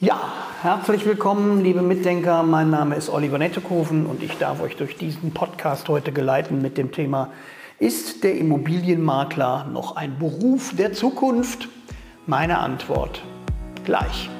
Ja, herzlich willkommen, liebe Mitdenker. Mein Name ist Oliver Nettekoven und ich darf euch durch diesen Podcast heute geleiten mit dem Thema Ist der Immobilienmakler noch ein Beruf der Zukunft? Meine Antwort gleich.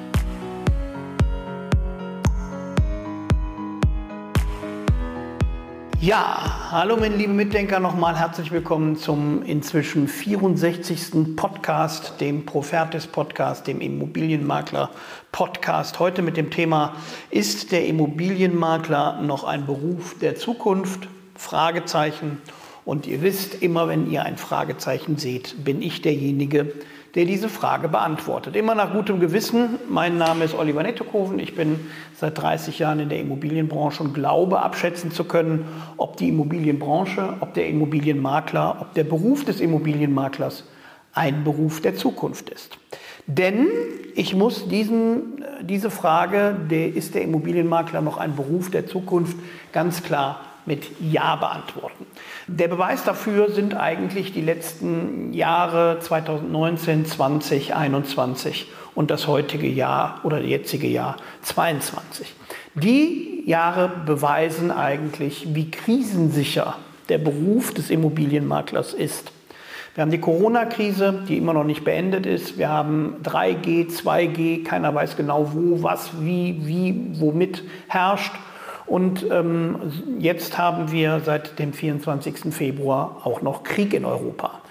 Ja, hallo meine lieben Mitdenker, nochmal herzlich willkommen zum inzwischen 64. Podcast, dem Profertis Podcast, dem Immobilienmakler Podcast. Heute mit dem Thema, ist der Immobilienmakler noch ein Beruf der Zukunft? Fragezeichen. Und ihr wisst, immer wenn ihr ein Fragezeichen seht, bin ich derjenige, der diese Frage beantwortet. Immer nach gutem Gewissen. Mein Name ist Oliver Nettekoven. Ich bin seit 30 Jahren in der Immobilienbranche und glaube abschätzen zu können, ob die Immobilienbranche, ob der Immobilienmakler, ob der Beruf des Immobilienmaklers ein Beruf der Zukunft ist. Denn ich muss diesen, diese Frage, der, ist der Immobilienmakler noch ein Beruf der Zukunft, ganz klar mit Ja beantworten. Der Beweis dafür sind eigentlich die letzten Jahre 2019, 20, 21 und das heutige Jahr oder jetzige Jahr 22. Die Jahre beweisen eigentlich, wie krisensicher der Beruf des Immobilienmaklers ist. Wir haben die Corona-Krise, die immer noch nicht beendet ist. Wir haben 3G, 2G, keiner weiß genau wo, was, wie, wie, womit herrscht. Und ähm, jetzt haben wir seit dem 24. Februar auch noch Krieg in Europa.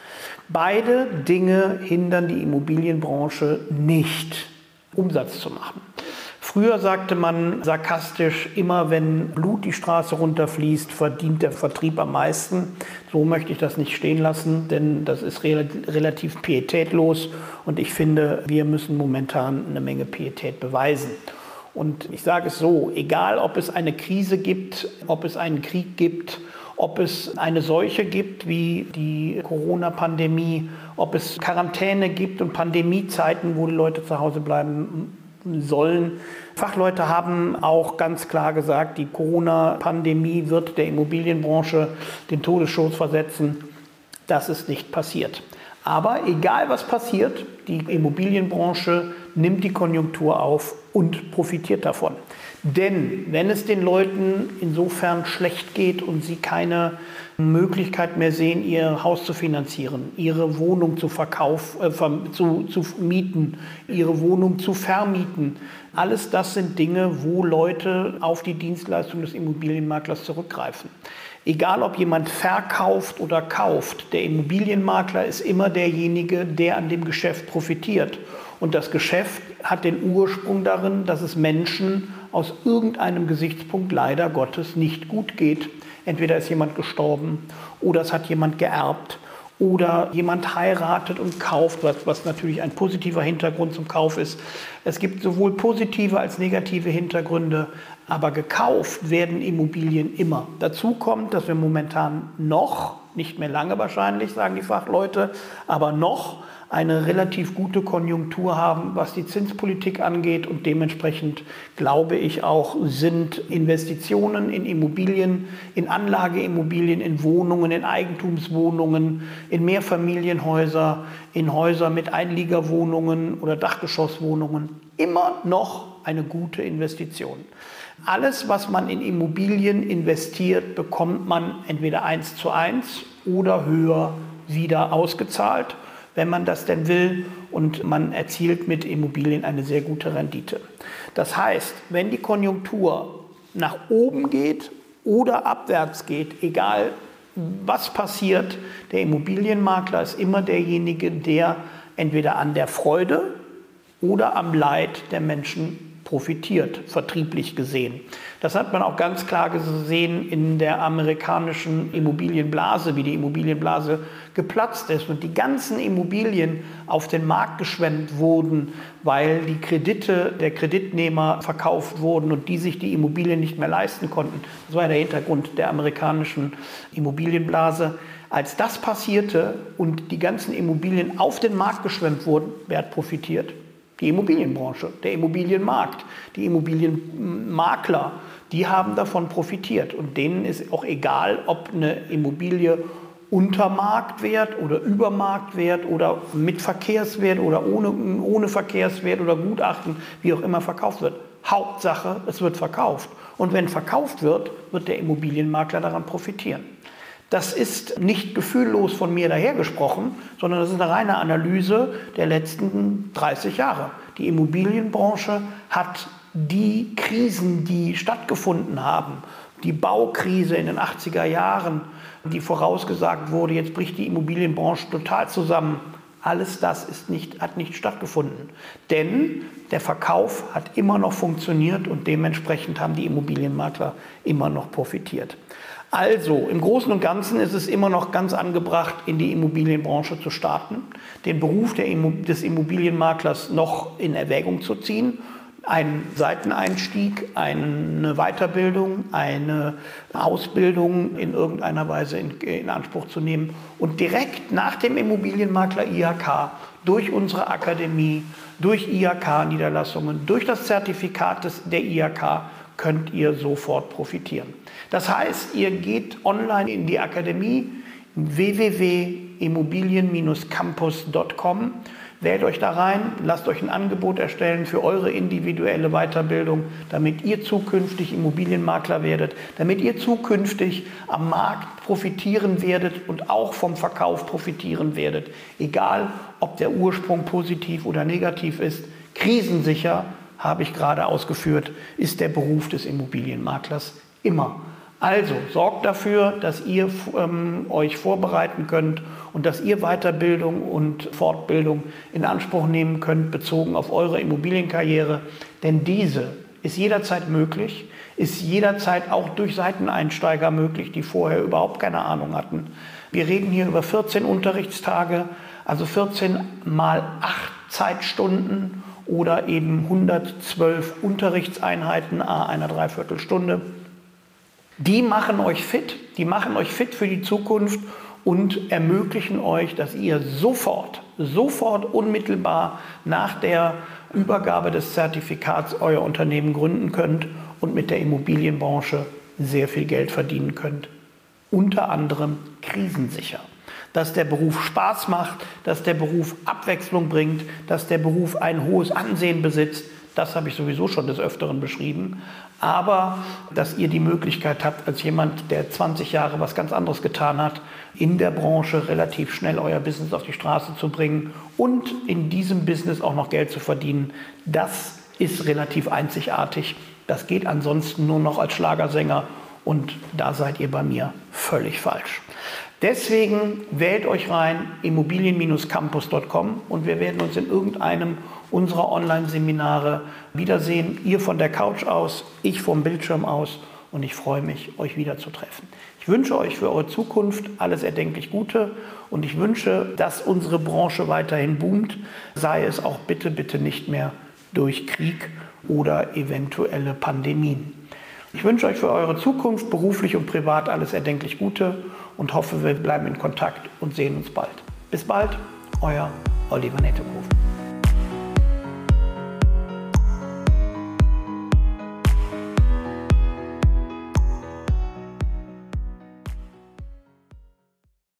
Beide Dinge hindern die Immobilienbranche nicht, Umsatz zu machen. Früher sagte man sarkastisch, immer wenn Blut die Straße runterfließt, verdient der Vertrieb am meisten. So möchte ich das nicht stehen lassen, denn das ist relativ pietätlos und ich finde, wir müssen momentan eine Menge Pietät beweisen. Und ich sage es so, egal ob es eine Krise gibt, ob es einen Krieg gibt, ob es eine Seuche gibt wie die Corona-Pandemie, ob es Quarantäne gibt und Pandemiezeiten, wo die Leute zu Hause bleiben sollen. Fachleute haben auch ganz klar gesagt, die Corona-Pandemie wird der Immobilienbranche den Todesstoß versetzen. Das ist nicht passiert. Aber egal was passiert, die Immobilienbranche nimmt die Konjunktur auf und profitiert davon. Denn wenn es den Leuten insofern schlecht geht und sie keine Möglichkeit mehr sehen, ihr Haus zu finanzieren, ihre Wohnung zu verkaufen, äh, zu, zu mieten, ihre Wohnung zu vermieten, alles das sind Dinge, wo Leute auf die Dienstleistung des Immobilienmaklers zurückgreifen. Egal ob jemand verkauft oder kauft, der Immobilienmakler ist immer derjenige, der an dem Geschäft profitiert. Und das Geschäft hat den Ursprung darin, dass es Menschen aus irgendeinem Gesichtspunkt leider Gottes nicht gut geht. Entweder ist jemand gestorben oder es hat jemand geerbt oder jemand heiratet und kauft, was, was natürlich ein positiver Hintergrund zum Kauf ist. Es gibt sowohl positive als negative Hintergründe, aber gekauft werden Immobilien immer. Dazu kommt, dass wir momentan noch, nicht mehr lange wahrscheinlich, sagen die Fachleute, aber noch eine relativ gute Konjunktur haben, was die Zinspolitik angeht. Und dementsprechend glaube ich auch, sind Investitionen in Immobilien, in Anlageimmobilien, in Wohnungen, in Eigentumswohnungen, in Mehrfamilienhäuser, in Häuser mit Einliegerwohnungen oder Dachgeschosswohnungen immer noch eine gute Investition. Alles, was man in Immobilien investiert, bekommt man entweder eins zu eins oder höher wieder ausgezahlt wenn man das denn will. Und man erzielt mit Immobilien eine sehr gute Rendite. Das heißt, wenn die Konjunktur nach oben geht oder abwärts geht, egal was passiert, der Immobilienmakler ist immer derjenige, der entweder an der Freude oder am Leid der Menschen profitiert, vertrieblich gesehen. Das hat man auch ganz klar gesehen in der amerikanischen Immobilienblase, wie die Immobilienblase geplatzt ist und die ganzen Immobilien auf den Markt geschwemmt wurden, weil die Kredite der Kreditnehmer verkauft wurden und die sich die Immobilien nicht mehr leisten konnten. Das war der Hintergrund der amerikanischen Immobilienblase. Als das passierte und die ganzen Immobilien auf den Markt geschwemmt wurden, wer hat profitiert? Die Immobilienbranche, der Immobilienmarkt, die Immobilienmakler, die haben davon profitiert. Und denen ist auch egal, ob eine Immobilie unter Marktwert oder über Marktwert oder mit Verkehrswert oder ohne, ohne Verkehrswert oder Gutachten, wie auch immer verkauft wird. Hauptsache, es wird verkauft. Und wenn verkauft wird, wird der Immobilienmakler daran profitieren. Das ist nicht gefühllos von mir dahergesprochen, sondern das ist eine reine Analyse der letzten 30 Jahre. Die Immobilienbranche hat die Krisen, die stattgefunden haben, die Baukrise in den 80er Jahren, die vorausgesagt wurde, jetzt bricht die Immobilienbranche total zusammen. Alles das ist nicht, hat nicht stattgefunden. Denn der Verkauf hat immer noch funktioniert und dementsprechend haben die Immobilienmakler immer noch profitiert. Also im Großen und Ganzen ist es immer noch ganz angebracht, in die Immobilienbranche zu starten, den Beruf des Immobilienmaklers noch in Erwägung zu ziehen. Einen Seiteneinstieg, eine Weiterbildung, eine Ausbildung in irgendeiner Weise in, in, Anspruch zu nehmen und direkt nach dem Immobilienmakler IHK durch unsere Akademie, durch IHK-Niederlassungen, durch das Zertifikat des, der IHK könnt ihr sofort profitieren. Das heißt, ihr geht online in die Akademie www.immobilien-campus.com Wählt euch da rein, lasst euch ein Angebot erstellen für eure individuelle Weiterbildung, damit ihr zukünftig Immobilienmakler werdet, damit ihr zukünftig am Markt profitieren werdet und auch vom Verkauf profitieren werdet. Egal, ob der Ursprung positiv oder negativ ist, krisensicher, habe ich gerade ausgeführt, ist der Beruf des Immobilienmaklers immer. Also sorgt dafür, dass ihr ähm, euch vorbereiten könnt und dass ihr Weiterbildung und Fortbildung in Anspruch nehmen könnt, bezogen auf eure Immobilienkarriere. Denn diese ist jederzeit möglich, ist jederzeit auch durch Seiteneinsteiger möglich, die vorher überhaupt keine Ahnung hatten. Wir reden hier über 14 Unterrichtstage, also 14 mal 8 Zeitstunden oder eben 112 Unterrichtseinheiten, a einer Dreiviertelstunde die machen euch fit, die machen euch fit für die Zukunft und ermöglichen euch, dass ihr sofort, sofort unmittelbar nach der Übergabe des Zertifikats euer Unternehmen gründen könnt und mit der Immobilienbranche sehr viel Geld verdienen könnt. Unter anderem krisensicher. Dass der Beruf Spaß macht, dass der Beruf Abwechslung bringt, dass der Beruf ein hohes Ansehen besitzt, das habe ich sowieso schon des Öfteren beschrieben. Aber dass ihr die Möglichkeit habt, als jemand, der 20 Jahre was ganz anderes getan hat, in der Branche relativ schnell euer Business auf die Straße zu bringen und in diesem Business auch noch Geld zu verdienen, das ist relativ einzigartig. Das geht ansonsten nur noch als Schlagersänger und da seid ihr bei mir völlig falsch. Deswegen wählt euch rein immobilien-campus.com und wir werden uns in irgendeinem unserer Online-Seminare wiedersehen. Ihr von der Couch aus, ich vom Bildschirm aus und ich freue mich, euch wieder zu treffen. Ich wünsche euch für eure Zukunft alles erdenklich Gute und ich wünsche, dass unsere Branche weiterhin boomt, sei es auch bitte, bitte nicht mehr durch Krieg oder eventuelle Pandemien. Ich wünsche euch für eure Zukunft beruflich und privat alles erdenklich Gute und hoffe, wir bleiben in Kontakt und sehen uns bald. Bis bald, euer Oliver Nettekofen.